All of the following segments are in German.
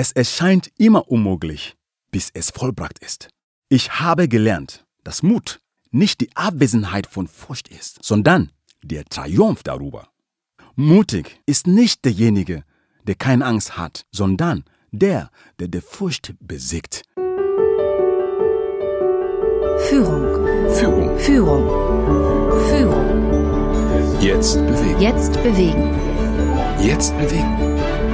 Es erscheint immer unmöglich, bis es vollbracht ist. Ich habe gelernt, dass Mut nicht die Abwesenheit von Furcht ist, sondern der Triumph darüber. Mutig ist nicht derjenige, der keine Angst hat, sondern der, der die Furcht besiegt. Führung. Führung. Führung. Führung. Jetzt bewegen. Jetzt bewegen. Jetzt bewegen.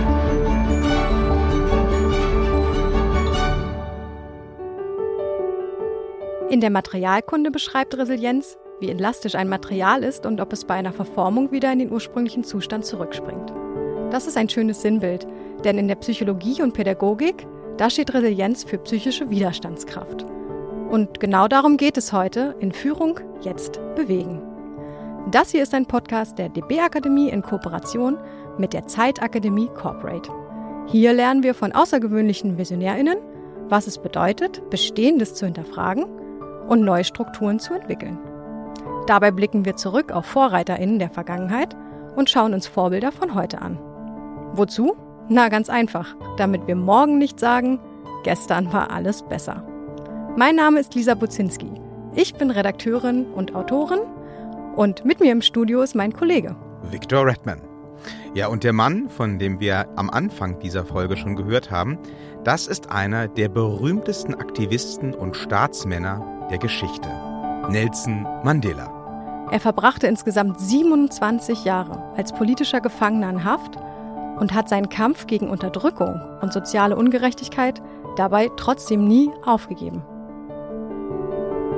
In der Materialkunde beschreibt Resilienz, wie elastisch ein Material ist und ob es bei einer Verformung wieder in den ursprünglichen Zustand zurückspringt. Das ist ein schönes Sinnbild, denn in der Psychologie und Pädagogik, da steht Resilienz für psychische Widerstandskraft. Und genau darum geht es heute in Führung jetzt bewegen. Das hier ist ein Podcast der DB Akademie in Kooperation mit der Zeitakademie Corporate. Hier lernen wir von außergewöhnlichen Visionärinnen, was es bedeutet, Bestehendes zu hinterfragen und neue Strukturen zu entwickeln. Dabei blicken wir zurück auf Vorreiterinnen der Vergangenheit und schauen uns Vorbilder von heute an. Wozu? Na ganz einfach, damit wir morgen nicht sagen, gestern war alles besser. Mein Name ist Lisa Buzinski. Ich bin Redakteurin und Autorin und mit mir im Studio ist mein Kollege. Victor Redman. Ja, und der Mann, von dem wir am Anfang dieser Folge schon gehört haben, das ist einer der berühmtesten Aktivisten und Staatsmänner der Geschichte. Nelson Mandela. Er verbrachte insgesamt 27 Jahre als politischer Gefangener in Haft und hat seinen Kampf gegen Unterdrückung und soziale Ungerechtigkeit dabei trotzdem nie aufgegeben.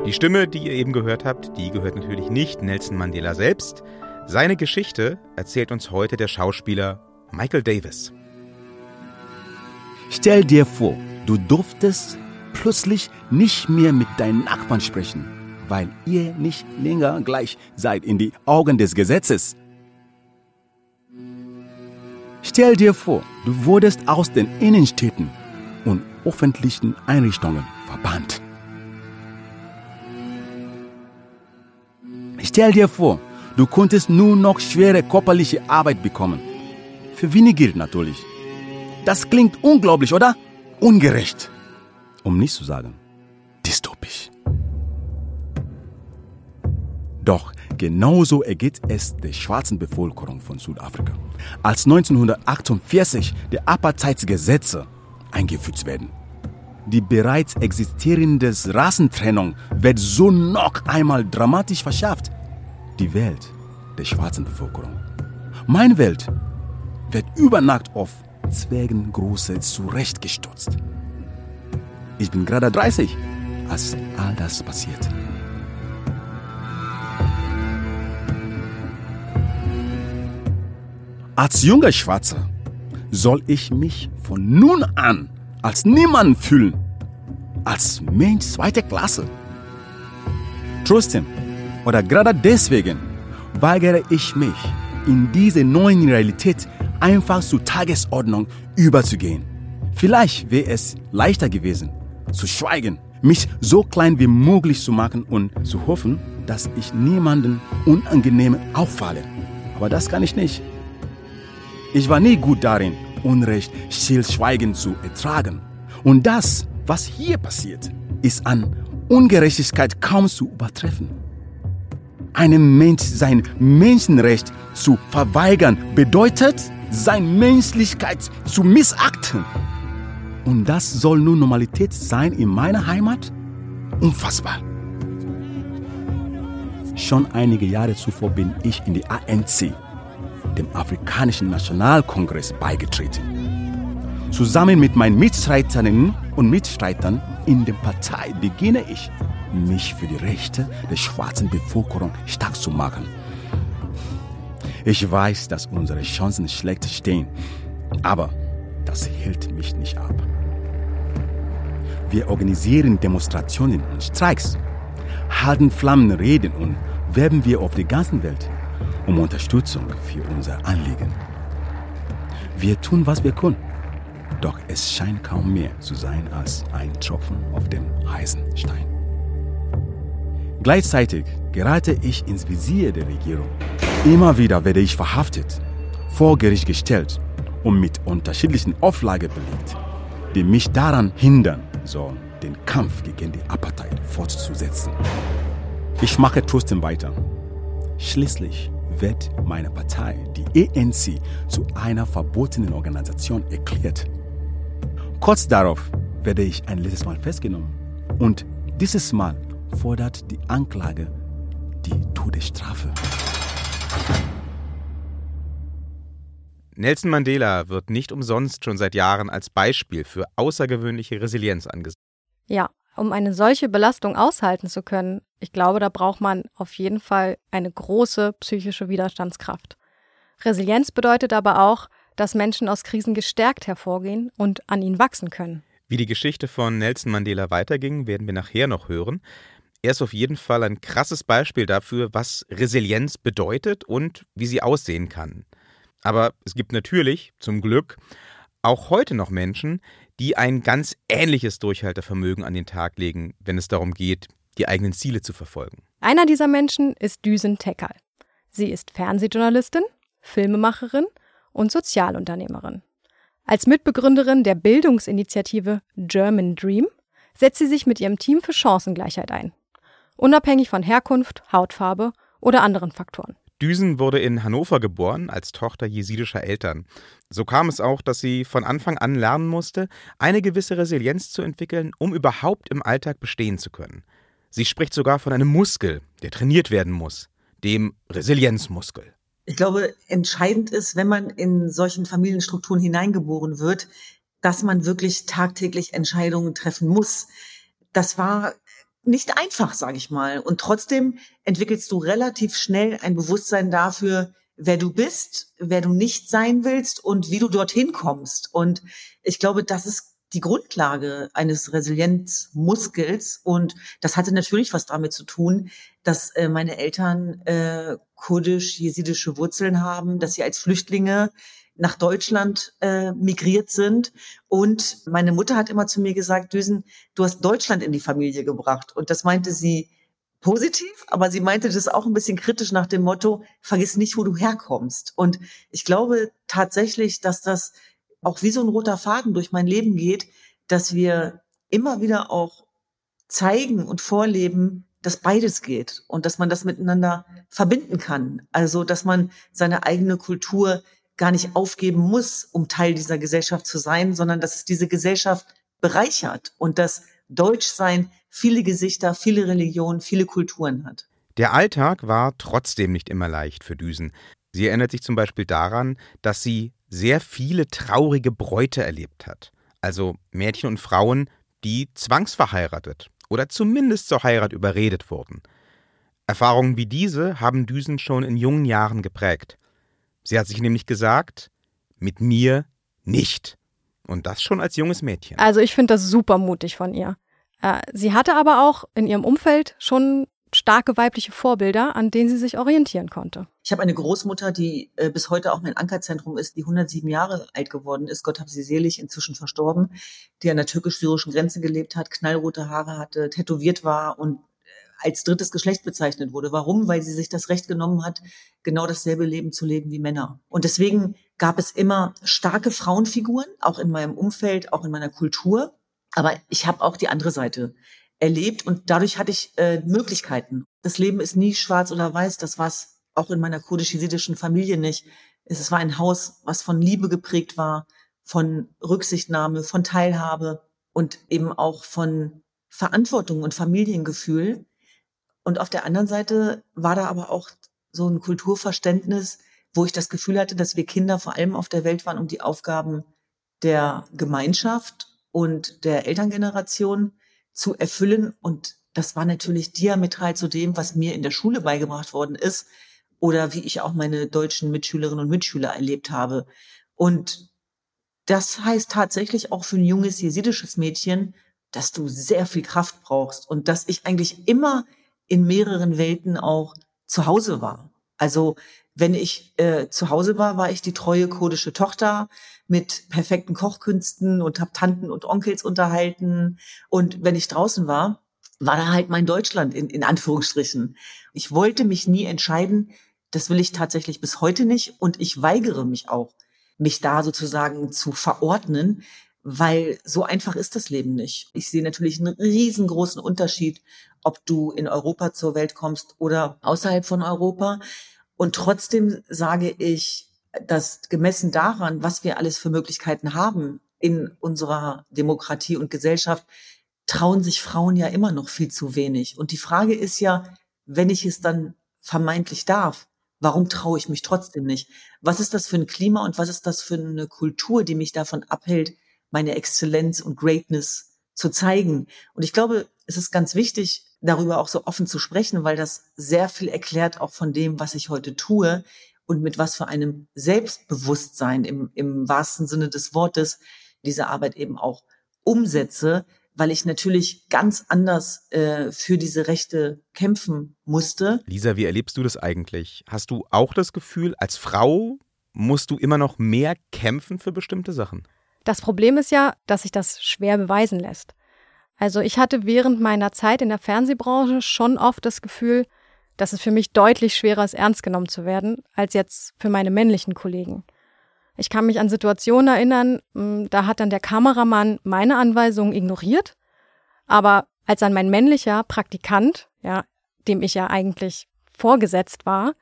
Die Stimme, die ihr eben gehört habt, die gehört natürlich nicht Nelson Mandela selbst. Seine Geschichte erzählt uns heute der Schauspieler Michael Davis. Stell dir vor, du durftest plötzlich nicht mehr mit deinen Nachbarn sprechen, weil ihr nicht länger gleich seid in die Augen des Gesetzes. Stell dir vor, du wurdest aus den Innenstädten und öffentlichen Einrichtungen verbannt. Stell dir vor, du konntest nur noch schwere körperliche Arbeit bekommen. Für wenige natürlich. Das klingt unglaublich, oder? Ungerecht. Um nicht zu sagen, dystopisch. Doch genauso ergeht es der schwarzen Bevölkerung von Südafrika. Als 1948 die Apartheidsgesetze eingeführt werden. Die bereits existierende Rassentrennung wird so noch einmal dramatisch verschärft. Die Welt der schwarzen Bevölkerung. Meine Welt wird über Nacht auf Zwergengröße zurechtgestutzt. Ich bin gerade 30, als all das passiert. Als junger Schwarzer soll ich mich von nun an als niemand fühlen, als Mensch zweiter Klasse. Trotzdem, oder gerade deswegen, weigere ich mich, in diese neuen Realität einfach zur Tagesordnung überzugehen. Vielleicht wäre es leichter gewesen, zu schweigen, mich so klein wie möglich zu machen und zu hoffen, dass ich niemanden unangenehm auffalle. Aber das kann ich nicht. Ich war nie gut darin, Unrecht stillschweigend zu ertragen. Und das, was hier passiert, ist an Ungerechtigkeit kaum zu übertreffen. Einem Mensch sein Menschenrecht zu verweigern bedeutet, seine Menschlichkeit zu missachten. Und das soll nun Normalität sein in meiner Heimat? Unfassbar. Schon einige Jahre zuvor bin ich in die ANC, dem Afrikanischen Nationalkongress, beigetreten. Zusammen mit meinen Mitstreiterinnen und Mitstreitern in der Partei beginne ich, mich für die Rechte der schwarzen Bevölkerung stark zu machen. Ich weiß, dass unsere Chancen schlecht stehen, aber das hält mich nicht ab. Wir organisieren Demonstrationen und Streiks, halten Flammenreden und werben wir auf der ganzen Welt um Unterstützung für unser Anliegen. Wir tun, was wir können, doch es scheint kaum mehr zu sein als ein Tropfen auf dem heißen Stein. Gleichzeitig gerate ich ins Visier der Regierung. Immer wieder werde ich verhaftet, vor Gericht gestellt und mit unterschiedlichen Auflagen belegt. die mich daran hindern sollen, den Kampf gegen die Apartheid fortzusetzen. Ich mache trotzdem weiter. Schließlich wird meine Partei, die ANC, zu einer verbotenen Organisation erklärt. Kurz darauf werde ich ein letztes Mal festgenommen. Und dieses Mal fordert die Anklage die Todesstrafe. Nelson Mandela wird nicht umsonst schon seit Jahren als Beispiel für außergewöhnliche Resilienz angesehen. Ja, um eine solche Belastung aushalten zu können, ich glaube, da braucht man auf jeden Fall eine große psychische Widerstandskraft. Resilienz bedeutet aber auch, dass Menschen aus Krisen gestärkt hervorgehen und an ihnen wachsen können. Wie die Geschichte von Nelson Mandela weiterging, werden wir nachher noch hören. Er ist auf jeden Fall ein krasses Beispiel dafür, was Resilienz bedeutet und wie sie aussehen kann. Aber es gibt natürlich, zum Glück, auch heute noch Menschen, die ein ganz ähnliches Durchhaltevermögen an den Tag legen, wenn es darum geht, die eigenen Ziele zu verfolgen. Einer dieser Menschen ist Düsen Tekal. Sie ist Fernsehjournalistin, Filmemacherin und Sozialunternehmerin. Als Mitbegründerin der Bildungsinitiative German Dream setzt sie sich mit ihrem Team für Chancengleichheit ein. Unabhängig von Herkunft, Hautfarbe oder anderen Faktoren. Düsen wurde in Hannover geboren als Tochter jesidischer Eltern. So kam es auch, dass sie von Anfang an lernen musste, eine gewisse Resilienz zu entwickeln, um überhaupt im Alltag bestehen zu können. Sie spricht sogar von einem Muskel, der trainiert werden muss, dem Resilienzmuskel. Ich glaube, entscheidend ist, wenn man in solchen Familienstrukturen hineingeboren wird, dass man wirklich tagtäglich Entscheidungen treffen muss. Das war nicht einfach, sage ich mal. Und trotzdem entwickelst du relativ schnell ein Bewusstsein dafür, wer du bist, wer du nicht sein willst und wie du dorthin kommst. Und ich glaube, das ist die Grundlage eines Resilienzmuskels. Und das hatte natürlich was damit zu tun, dass äh, meine Eltern äh, kurdisch-jesidische Wurzeln haben, dass sie als Flüchtlinge nach Deutschland äh, migriert sind. Und meine Mutter hat immer zu mir gesagt, Düsen, du hast Deutschland in die Familie gebracht. Und das meinte sie positiv, aber sie meinte das auch ein bisschen kritisch nach dem Motto, vergiss nicht, wo du herkommst. Und ich glaube tatsächlich, dass das auch wie so ein roter Faden durch mein Leben geht, dass wir immer wieder auch zeigen und vorleben, dass beides geht und dass man das miteinander verbinden kann. Also, dass man seine eigene Kultur gar nicht aufgeben muss, um Teil dieser Gesellschaft zu sein, sondern dass es diese Gesellschaft bereichert und dass Deutschsein viele Gesichter, viele Religionen, viele Kulturen hat. Der Alltag war trotzdem nicht immer leicht für Düsen. Sie erinnert sich zum Beispiel daran, dass sie sehr viele traurige Bräute erlebt hat. Also Mädchen und Frauen, die zwangsverheiratet oder zumindest zur Heirat überredet wurden. Erfahrungen wie diese haben Düsen schon in jungen Jahren geprägt. Sie hat sich nämlich gesagt, mit mir nicht. Und das schon als junges Mädchen. Also ich finde das super mutig von ihr. Äh, sie hatte aber auch in ihrem Umfeld schon starke weibliche Vorbilder, an denen sie sich orientieren konnte. Ich habe eine Großmutter, die äh, bis heute auch mein Ankerzentrum ist, die 107 Jahre alt geworden ist. Gott hab sie selig, inzwischen verstorben, die an der türkisch-syrischen Grenze gelebt hat, knallrote Haare hatte, tätowiert war und als drittes Geschlecht bezeichnet wurde. Warum? Weil sie sich das Recht genommen hat, genau dasselbe Leben zu leben wie Männer. Und deswegen gab es immer starke Frauenfiguren, auch in meinem Umfeld, auch in meiner Kultur. Aber ich habe auch die andere Seite erlebt und dadurch hatte ich äh, Möglichkeiten. Das Leben ist nie schwarz oder weiß, das war es auch in meiner kurdisch-jesidischen Familie nicht. Es war ein Haus, was von Liebe geprägt war, von Rücksichtnahme, von Teilhabe und eben auch von Verantwortung und Familiengefühl. Und auf der anderen Seite war da aber auch so ein Kulturverständnis, wo ich das Gefühl hatte, dass wir Kinder vor allem auf der Welt waren, um die Aufgaben der Gemeinschaft und der Elterngeneration zu erfüllen. Und das war natürlich diametral zu dem, was mir in der Schule beigebracht worden ist oder wie ich auch meine deutschen Mitschülerinnen und Mitschüler erlebt habe. Und das heißt tatsächlich auch für ein junges jesidisches Mädchen, dass du sehr viel Kraft brauchst und dass ich eigentlich immer in mehreren Welten auch zu Hause war. Also wenn ich äh, zu Hause war, war ich die treue kurdische Tochter mit perfekten Kochkünsten und habe Tanten und Onkels unterhalten. Und wenn ich draußen war, war da halt mein Deutschland in, in Anführungsstrichen. Ich wollte mich nie entscheiden. Das will ich tatsächlich bis heute nicht. Und ich weigere mich auch, mich da sozusagen zu verordnen, weil so einfach ist das Leben nicht. Ich sehe natürlich einen riesengroßen Unterschied, ob du in Europa zur Welt kommst oder außerhalb von Europa. Und trotzdem sage ich, dass gemessen daran, was wir alles für Möglichkeiten haben in unserer Demokratie und Gesellschaft, trauen sich Frauen ja immer noch viel zu wenig. Und die Frage ist ja, wenn ich es dann vermeintlich darf, warum traue ich mich trotzdem nicht? Was ist das für ein Klima und was ist das für eine Kultur, die mich davon abhält, meine Exzellenz und Greatness zu zeigen? Und ich glaube, es ist ganz wichtig, darüber auch so offen zu sprechen, weil das sehr viel erklärt auch von dem, was ich heute tue und mit was für einem Selbstbewusstsein im, im wahrsten Sinne des Wortes diese Arbeit eben auch umsetze, weil ich natürlich ganz anders äh, für diese Rechte kämpfen musste. Lisa, wie erlebst du das eigentlich? Hast du auch das Gefühl, als Frau musst du immer noch mehr kämpfen für bestimmte Sachen? Das Problem ist ja, dass sich das schwer beweisen lässt. Also ich hatte während meiner Zeit in der Fernsehbranche schon oft das Gefühl, dass es für mich deutlich schwerer ist, ernst genommen zu werden, als jetzt für meine männlichen Kollegen. Ich kann mich an Situationen erinnern, hm, da hat dann der Kameramann meine Anweisungen ignoriert, aber als dann mein männlicher Praktikant, ja, dem ich ja eigentlich vorgesetzt war,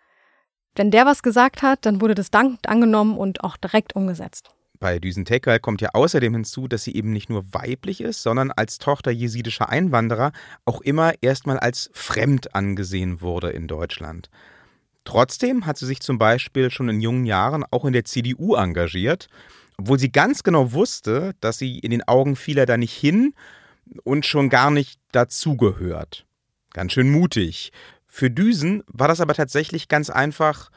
wenn der was gesagt hat, dann wurde das dankend angenommen und auch direkt umgesetzt. Bei Düsen Tekal kommt ja außerdem hinzu, dass sie eben nicht nur weiblich ist, sondern als Tochter jesidischer Einwanderer auch immer erstmal als fremd angesehen wurde in Deutschland. Trotzdem hat sie sich zum Beispiel schon in jungen Jahren auch in der CDU engagiert, obwohl sie ganz genau wusste, dass sie in den Augen vieler da nicht hin und schon gar nicht dazugehört. Ganz schön mutig. Für Düsen war das aber tatsächlich ganz einfach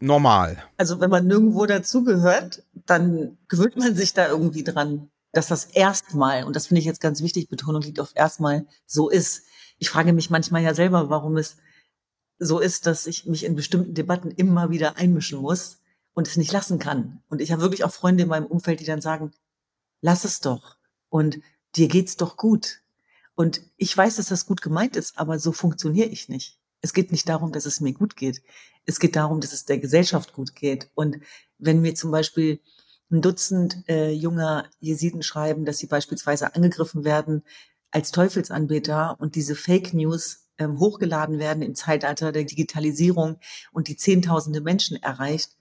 normal. Also wenn man nirgendwo dazugehört, dann gewöhnt man sich da irgendwie dran, dass das erstmal, und das finde ich jetzt ganz wichtig, Betonung liegt auf erstmal, so ist. Ich frage mich manchmal ja selber, warum es so ist, dass ich mich in bestimmten Debatten immer wieder einmischen muss und es nicht lassen kann. Und ich habe wirklich auch Freunde in meinem Umfeld, die dann sagen, lass es doch und dir geht's doch gut. Und ich weiß, dass das gut gemeint ist, aber so funktioniere ich nicht. Es geht nicht darum, dass es mir gut geht. Es geht darum, dass es der Gesellschaft gut geht. Und wenn mir zum Beispiel ein Dutzend äh, junger Jesiden schreiben, dass sie beispielsweise angegriffen werden als Teufelsanbeter und diese Fake News ähm, hochgeladen werden im Zeitalter der Digitalisierung und die Zehntausende Menschen erreicht,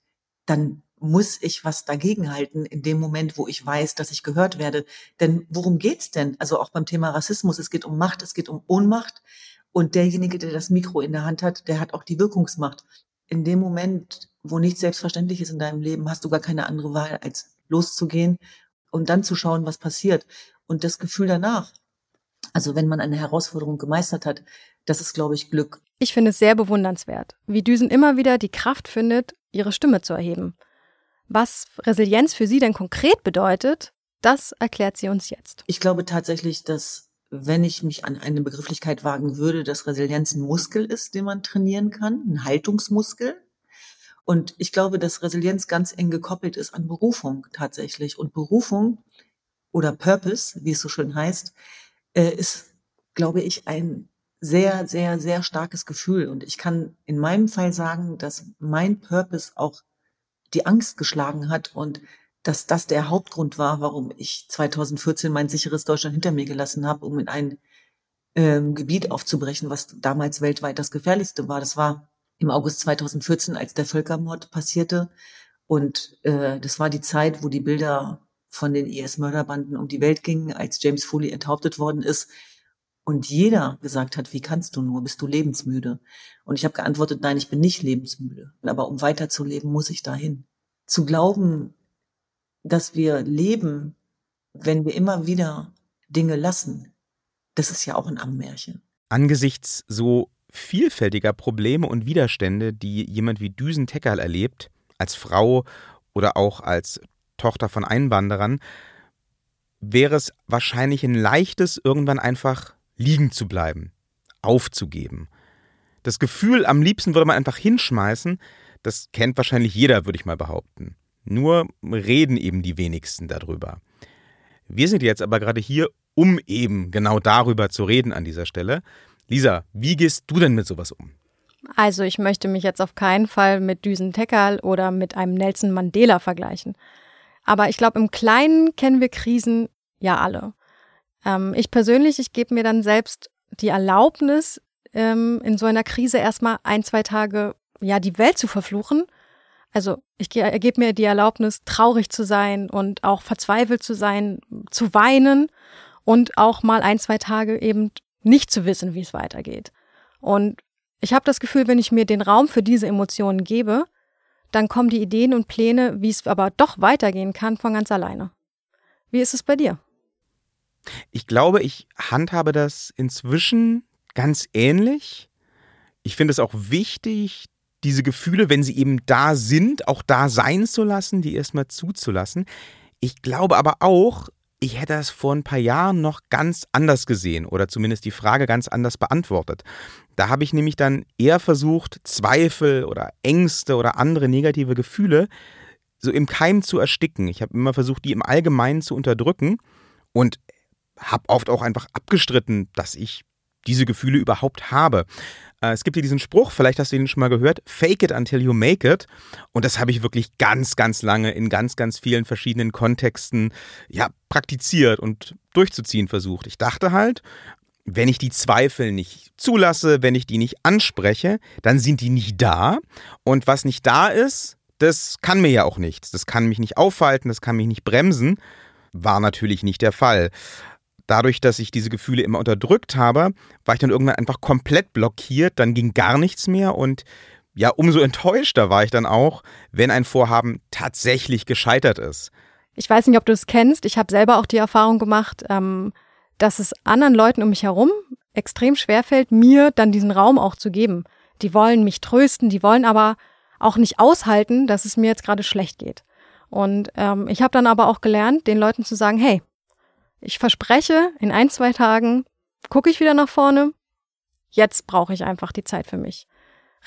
dann muss ich was dagegen halten in dem Moment, wo ich weiß, dass ich gehört werde. Denn worum geht's denn? Also auch beim Thema Rassismus, es geht um Macht, es geht um Ohnmacht. Und derjenige, der das Mikro in der Hand hat, der hat auch die Wirkungsmacht. In dem Moment, wo nichts selbstverständlich ist in deinem Leben, hast du gar keine andere Wahl, als loszugehen und dann zu schauen, was passiert. Und das Gefühl danach, also wenn man eine Herausforderung gemeistert hat, das ist, glaube ich, Glück. Ich finde es sehr bewundernswert, wie Düsen immer wieder die Kraft findet, ihre Stimme zu erheben. Was Resilienz für sie denn konkret bedeutet, das erklärt sie uns jetzt. Ich glaube tatsächlich, dass wenn ich mich an eine Begrifflichkeit wagen würde, dass Resilienz ein Muskel ist, den man trainieren kann, ein Haltungsmuskel. Und ich glaube, dass Resilienz ganz eng gekoppelt ist an Berufung tatsächlich. Und Berufung oder Purpose, wie es so schön heißt, äh, ist, glaube ich, ein sehr, sehr, sehr starkes Gefühl. Und ich kann in meinem Fall sagen, dass mein Purpose auch die Angst geschlagen hat und dass das der Hauptgrund war, warum ich 2014 mein sicheres Deutschland hinter mir gelassen habe, um in ein ähm, Gebiet aufzubrechen, was damals weltweit das gefährlichste war. Das war im August 2014, als der Völkermord passierte. Und äh, das war die Zeit, wo die Bilder von den IS-Mörderbanden um die Welt gingen, als James Foley enthauptet worden ist. Und jeder gesagt hat, wie kannst du nur, bist du lebensmüde? Und ich habe geantwortet, nein, ich bin nicht lebensmüde. Aber um weiterzuleben, muss ich dahin. Zu glauben, dass wir leben, wenn wir immer wieder Dinge lassen, das ist ja auch ein Ammärchen. Angesichts so vielfältiger Probleme und Widerstände, die jemand wie Düsen Teckerl erlebt, als Frau oder auch als Tochter von Einwanderern, wäre es wahrscheinlich ein leichtes, irgendwann einfach liegen zu bleiben, aufzugeben. Das Gefühl, am liebsten würde man einfach hinschmeißen, das kennt wahrscheinlich jeder, würde ich mal behaupten. Nur reden eben die wenigsten darüber. Wir sind jetzt aber gerade hier, um eben genau darüber zu reden an dieser Stelle. Lisa, wie gehst du denn mit sowas um? Also ich möchte mich jetzt auf keinen Fall mit Düsen Tekal oder mit einem Nelson Mandela vergleichen. Aber ich glaube, im Kleinen kennen wir Krisen ja alle. Ähm, ich persönlich, ich gebe mir dann selbst die Erlaubnis, ähm, in so einer Krise erstmal ein, zwei Tage ja die Welt zu verfluchen. Also ich gebe mir die Erlaubnis, traurig zu sein und auch verzweifelt zu sein, zu weinen und auch mal ein, zwei Tage eben nicht zu wissen, wie es weitergeht. Und ich habe das Gefühl, wenn ich mir den Raum für diese Emotionen gebe, dann kommen die Ideen und Pläne, wie es aber doch weitergehen kann, von ganz alleine. Wie ist es bei dir? Ich glaube, ich handhabe das inzwischen ganz ähnlich. Ich finde es auch wichtig, diese Gefühle, wenn sie eben da sind, auch da sein zu lassen, die erstmal zuzulassen. Ich glaube aber auch, ich hätte das vor ein paar Jahren noch ganz anders gesehen oder zumindest die Frage ganz anders beantwortet. Da habe ich nämlich dann eher versucht, Zweifel oder Ängste oder andere negative Gefühle so im Keim zu ersticken. Ich habe immer versucht, die im Allgemeinen zu unterdrücken und habe oft auch einfach abgestritten, dass ich diese Gefühle überhaupt habe. Äh, es gibt hier diesen Spruch, vielleicht hast du ihn schon mal gehört, fake it until you make it. Und das habe ich wirklich ganz, ganz lange in ganz, ganz vielen verschiedenen Kontexten ja, praktiziert und durchzuziehen versucht. Ich dachte halt, wenn ich die Zweifel nicht zulasse, wenn ich die nicht anspreche, dann sind die nicht da. Und was nicht da ist, das kann mir ja auch nichts. Das kann mich nicht aufhalten, das kann mich nicht bremsen. War natürlich nicht der Fall dadurch, dass ich diese Gefühle immer unterdrückt habe, war ich dann irgendwann einfach komplett blockiert, dann ging gar nichts mehr und ja, umso enttäuschter war ich dann auch, wenn ein Vorhaben tatsächlich gescheitert ist. Ich weiß nicht, ob du es kennst. Ich habe selber auch die Erfahrung gemacht, ähm, dass es anderen Leuten um mich herum extrem schwerfällt, mir dann diesen Raum auch zu geben. Die wollen mich trösten, die wollen aber auch nicht aushalten, dass es mir jetzt gerade schlecht geht. Und ähm, ich habe dann aber auch gelernt, den Leuten zu sagen, hey, ich verspreche, in ein, zwei Tagen gucke ich wieder nach vorne. Jetzt brauche ich einfach die Zeit für mich.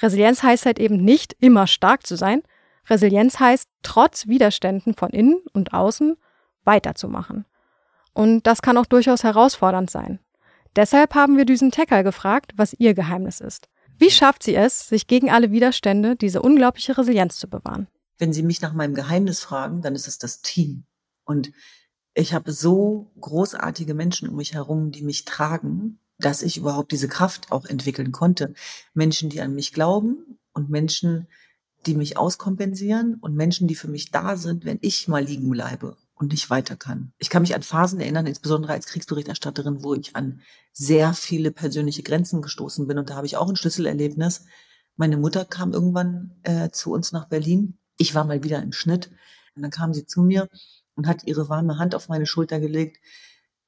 Resilienz heißt halt eben nicht immer stark zu sein. Resilienz heißt, trotz Widerständen von innen und außen weiterzumachen. Und das kann auch durchaus herausfordernd sein. Deshalb haben wir Düsen Tecker gefragt, was ihr Geheimnis ist. Wie schafft sie es, sich gegen alle Widerstände diese unglaubliche Resilienz zu bewahren? Wenn Sie mich nach meinem Geheimnis fragen, dann ist es das Team. Und ich habe so großartige Menschen um mich herum, die mich tragen, dass ich überhaupt diese Kraft auch entwickeln konnte. Menschen, die an mich glauben und Menschen, die mich auskompensieren und Menschen, die für mich da sind, wenn ich mal liegen bleibe und nicht weiter kann. Ich kann mich an Phasen erinnern, insbesondere als Kriegsberichterstatterin, wo ich an sehr viele persönliche Grenzen gestoßen bin. Und da habe ich auch ein Schlüsselerlebnis. Meine Mutter kam irgendwann äh, zu uns nach Berlin. Ich war mal wieder im Schnitt. Und dann kam sie zu mir und hat ihre warme Hand auf meine Schulter gelegt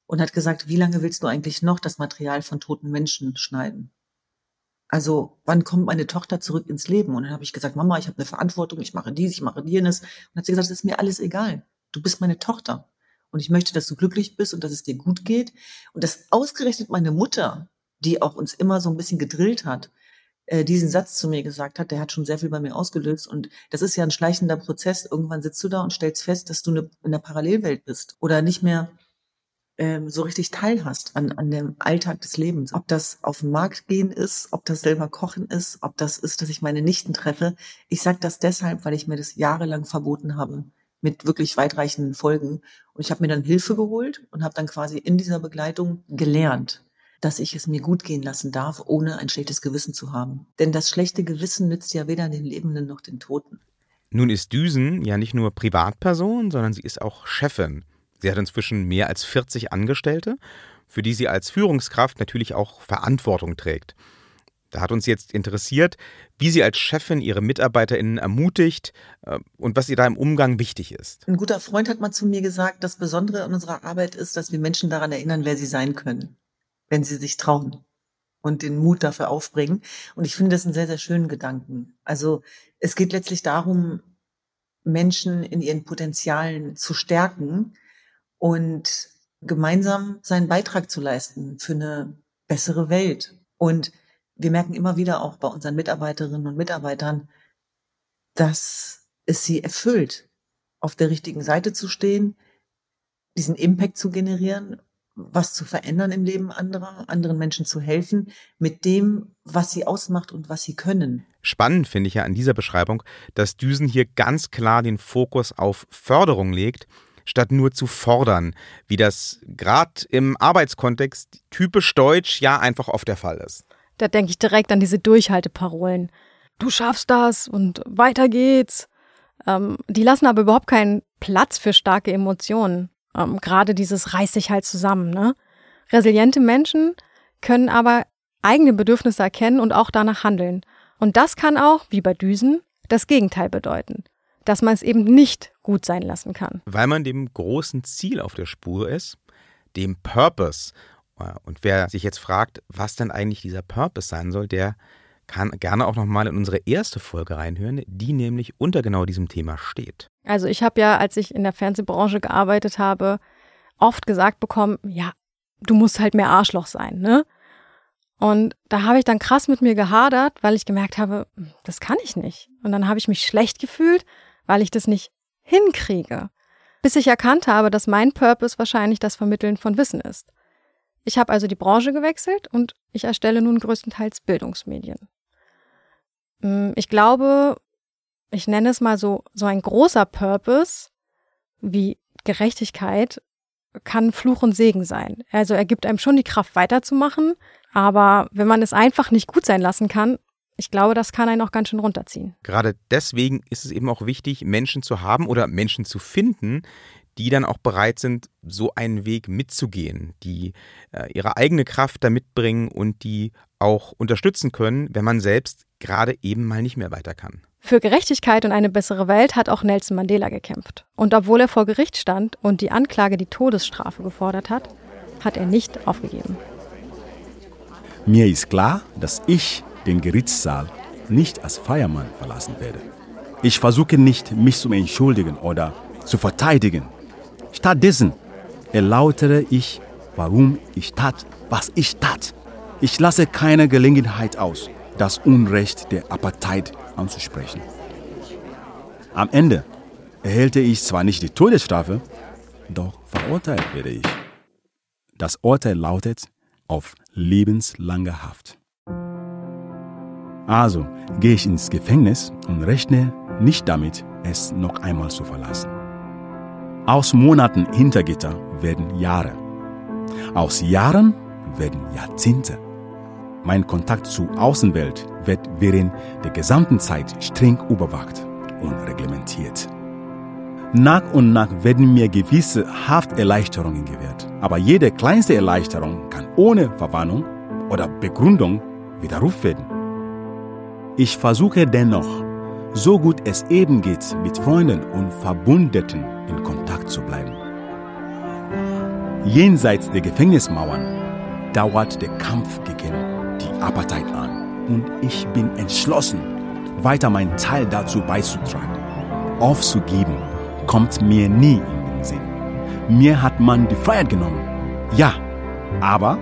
und hat gesagt, wie lange willst du eigentlich noch das Material von toten Menschen schneiden? Also, wann kommt meine Tochter zurück ins Leben? Und dann habe ich gesagt, Mama, ich habe eine Verantwortung, ich mache dies, ich mache jenes. Und hat sie gesagt, es ist mir alles egal. Du bist meine Tochter. Und ich möchte, dass du glücklich bist und dass es dir gut geht. Und das ausgerechnet meine Mutter, die auch uns immer so ein bisschen gedrillt hat, diesen Satz zu mir gesagt hat, der hat schon sehr viel bei mir ausgelöst. Und das ist ja ein schleichender Prozess. Irgendwann sitzt du da und stellst fest, dass du eine, in der Parallelwelt bist oder nicht mehr ähm, so richtig teilhast an, an dem Alltag des Lebens. Ob das auf den Markt gehen ist, ob das selber kochen ist, ob das ist, dass ich meine Nichten treffe. Ich sage das deshalb, weil ich mir das jahrelang verboten habe mit wirklich weitreichenden Folgen. Und ich habe mir dann Hilfe geholt und habe dann quasi in dieser Begleitung gelernt, dass ich es mir gut gehen lassen darf, ohne ein schlechtes Gewissen zu haben. Denn das schlechte Gewissen nützt ja weder den Lebenden noch den Toten. Nun ist Düsen ja nicht nur Privatperson, sondern sie ist auch Chefin. Sie hat inzwischen mehr als 40 Angestellte, für die sie als Führungskraft natürlich auch Verantwortung trägt. Da hat uns jetzt interessiert, wie sie als Chefin ihre MitarbeiterInnen ermutigt äh, und was ihr da im Umgang wichtig ist. Ein guter Freund hat mal zu mir gesagt, das Besondere an unserer Arbeit ist, dass wir Menschen daran erinnern, wer sie sein können wenn sie sich trauen und den Mut dafür aufbringen. Und ich finde das einen sehr, sehr schönen Gedanken. Also es geht letztlich darum, Menschen in ihren Potenzialen zu stärken und gemeinsam seinen Beitrag zu leisten für eine bessere Welt. Und wir merken immer wieder auch bei unseren Mitarbeiterinnen und Mitarbeitern, dass es sie erfüllt, auf der richtigen Seite zu stehen, diesen Impact zu generieren was zu verändern im Leben anderer, anderen Menschen zu helfen, mit dem, was sie ausmacht und was sie können. Spannend finde ich ja an dieser Beschreibung, dass Düsen hier ganz klar den Fokus auf Förderung legt, statt nur zu fordern, wie das gerade im Arbeitskontext typisch deutsch ja einfach oft der Fall ist. Da denke ich direkt an diese Durchhalteparolen. Du schaffst das und weiter geht's. Ähm, die lassen aber überhaupt keinen Platz für starke Emotionen. Ähm, Gerade dieses reiß sich halt zusammen. Ne? Resiliente Menschen können aber eigene Bedürfnisse erkennen und auch danach handeln. Und das kann auch, wie bei Düsen, das Gegenteil bedeuten. Dass man es eben nicht gut sein lassen kann. Weil man dem großen Ziel auf der Spur ist, dem Purpose. Und wer sich jetzt fragt, was denn eigentlich dieser Purpose sein soll, der kann gerne auch nochmal in unsere erste Folge reinhören, die nämlich unter genau diesem Thema steht. Also ich habe ja, als ich in der Fernsehbranche gearbeitet habe, oft gesagt bekommen, ja, du musst halt mehr Arschloch sein, ne? Und da habe ich dann krass mit mir gehadert, weil ich gemerkt habe, das kann ich nicht. Und dann habe ich mich schlecht gefühlt, weil ich das nicht hinkriege. Bis ich erkannt habe, dass mein Purpose wahrscheinlich das Vermitteln von Wissen ist. Ich habe also die Branche gewechselt und ich erstelle nun größtenteils Bildungsmedien. Mm, ich glaube, ich nenne es mal so, so ein großer Purpose wie Gerechtigkeit kann Fluch und Segen sein. Also er gibt einem schon die Kraft weiterzumachen, aber wenn man es einfach nicht gut sein lassen kann, ich glaube, das kann einen auch ganz schön runterziehen. Gerade deswegen ist es eben auch wichtig, Menschen zu haben oder Menschen zu finden, die dann auch bereit sind, so einen Weg mitzugehen, die äh, ihre eigene Kraft da mitbringen und die auch unterstützen können, wenn man selbst gerade eben mal nicht mehr weiter kann. Für Gerechtigkeit und eine bessere Welt hat auch Nelson Mandela gekämpft. Und obwohl er vor Gericht stand und die Anklage die Todesstrafe gefordert hat, hat er nicht aufgegeben. Mir ist klar, dass ich den Gerichtssaal nicht als Feiermann verlassen werde. Ich versuche nicht, mich zu entschuldigen oder zu verteidigen. Stattdessen erläutere ich, warum ich tat, was ich tat. Ich lasse keine Gelegenheit aus, das Unrecht der Apartheid anzusprechen. Am Ende erhälte ich zwar nicht die Todesstrafe, doch verurteilt werde ich. Das Urteil lautet auf lebenslange Haft. Also gehe ich ins Gefängnis und rechne nicht damit, es noch einmal zu verlassen. Aus Monaten hinter Gitter werden Jahre. Aus Jahren werden Jahrzehnte. Mein Kontakt zur Außenwelt wird während der gesamten Zeit streng überwacht und reglementiert. Nach und nach werden mir gewisse Hafterleichterungen gewährt, aber jede kleinste Erleichterung kann ohne Verwarnung oder Begründung widerrufen werden. Ich versuche dennoch, so gut es eben geht, mit Freunden und Verbündeten in Kontakt zu bleiben. Jenseits der Gefängnismauern dauert der Kampf gegen Apartheid an. Und ich bin entschlossen, weiter meinen Teil dazu beizutragen. Aufzugeben kommt mir nie in den Sinn. Mir hat man die Freiheit genommen. Ja, aber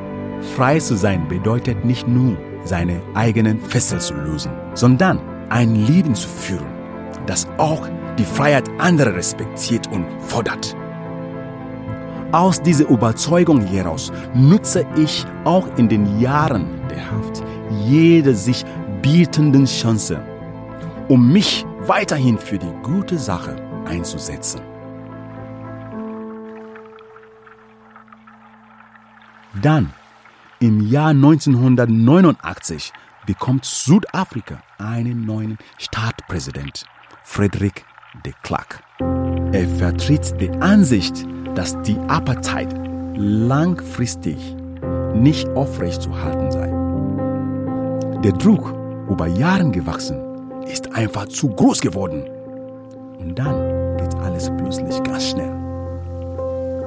frei zu sein bedeutet nicht nur, seine eigenen Fesseln zu lösen, sondern ein Leben zu führen, das auch die Freiheit anderer respektiert und fordert. Aus dieser Überzeugung heraus nutze ich auch in den Jahren der Haft jede sich bietenden Chance, um mich weiterhin für die gute Sache einzusetzen. Dann, im Jahr 1989, bekommt Südafrika einen neuen Staatspräsident, Frederick de Klerk. Er vertritt die Ansicht, dass die Apartheid langfristig nicht aufrechtzuerhalten sei. Der Druck, über Jahre gewachsen, ist einfach zu groß geworden. Und dann geht alles plötzlich ganz schnell.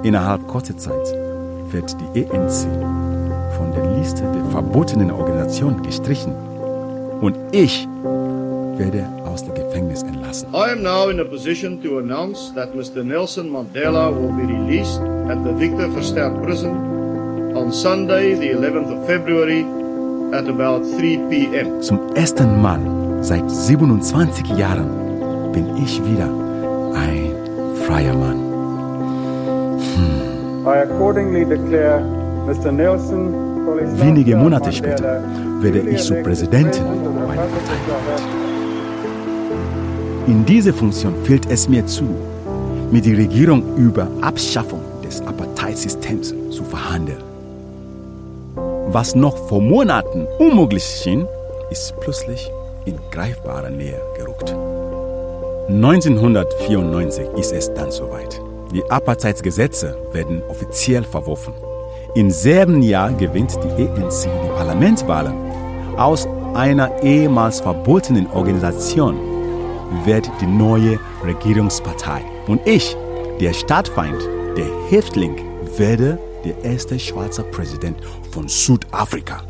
Innerhalb kurzer Zeit wird die ANC von der Liste der verbotenen Organisationen gestrichen. Und ich werde Gefängnis entlassen. I am now in a position to announce that Mr. Nelson Mandela will be released at the Victor Verster prison on Sunday, the 11th of February at about 3 p.m. Zum ersten Mal seit 27 Jahren bin ich wieder ein freier Mann. Hm. I accordingly declare Mr. Nelson Wenige Monate später werde ich zu Präsidenten meiner Partei. In dieser Funktion fehlt es mir zu, mit der Regierung über Abschaffung des Apartheidsystems zu verhandeln. Was noch vor Monaten unmöglich schien, ist plötzlich in greifbarer Nähe gerückt. 1994 ist es dann soweit. Die Apartheidsgesetze werden offiziell verworfen. Im selben Jahr gewinnt die ANC die Parlamentswahlen. Aus einer ehemals verbotenen Organisation wird die neue Regierungspartei. Und ich, der Stadtfeind, der Häftling, werde der erste schwarze Präsident von Südafrika.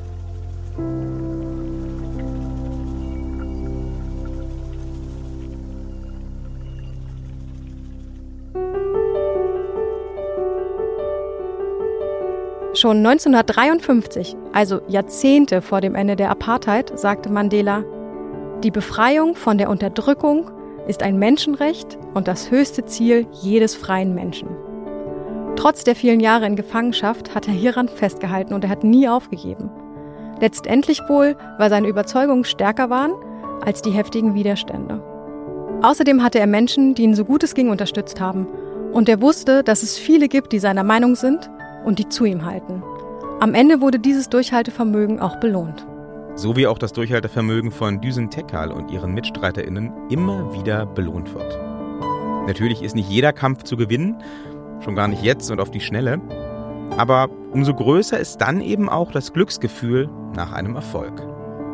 Schon 1953, also Jahrzehnte vor dem Ende der Apartheid, sagte Mandela, die Befreiung von der Unterdrückung ist ein Menschenrecht und das höchste Ziel jedes freien Menschen. Trotz der vielen Jahre in Gefangenschaft hat er hieran festgehalten und er hat nie aufgegeben. Letztendlich wohl, weil seine Überzeugungen stärker waren als die heftigen Widerstände. Außerdem hatte er Menschen, die ihn so gut es ging unterstützt haben. Und er wusste, dass es viele gibt, die seiner Meinung sind und die zu ihm halten. Am Ende wurde dieses Durchhaltevermögen auch belohnt. So wie auch das Durchhaltevermögen von Düsen Tekal und ihren MitstreiterInnen immer wieder belohnt wird. Natürlich ist nicht jeder Kampf zu gewinnen, schon gar nicht jetzt und auf die Schnelle. Aber umso größer ist dann eben auch das Glücksgefühl nach einem Erfolg.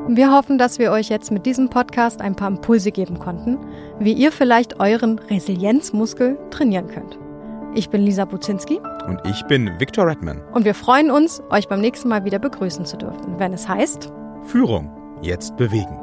Wir hoffen, dass wir euch jetzt mit diesem Podcast ein paar Impulse geben konnten, wie ihr vielleicht euren Resilienzmuskel trainieren könnt. Ich bin Lisa Buzinski. Und ich bin Victor Redman. Und wir freuen uns, euch beim nächsten Mal wieder begrüßen zu dürfen, wenn es heißt Führung. Jetzt bewegen.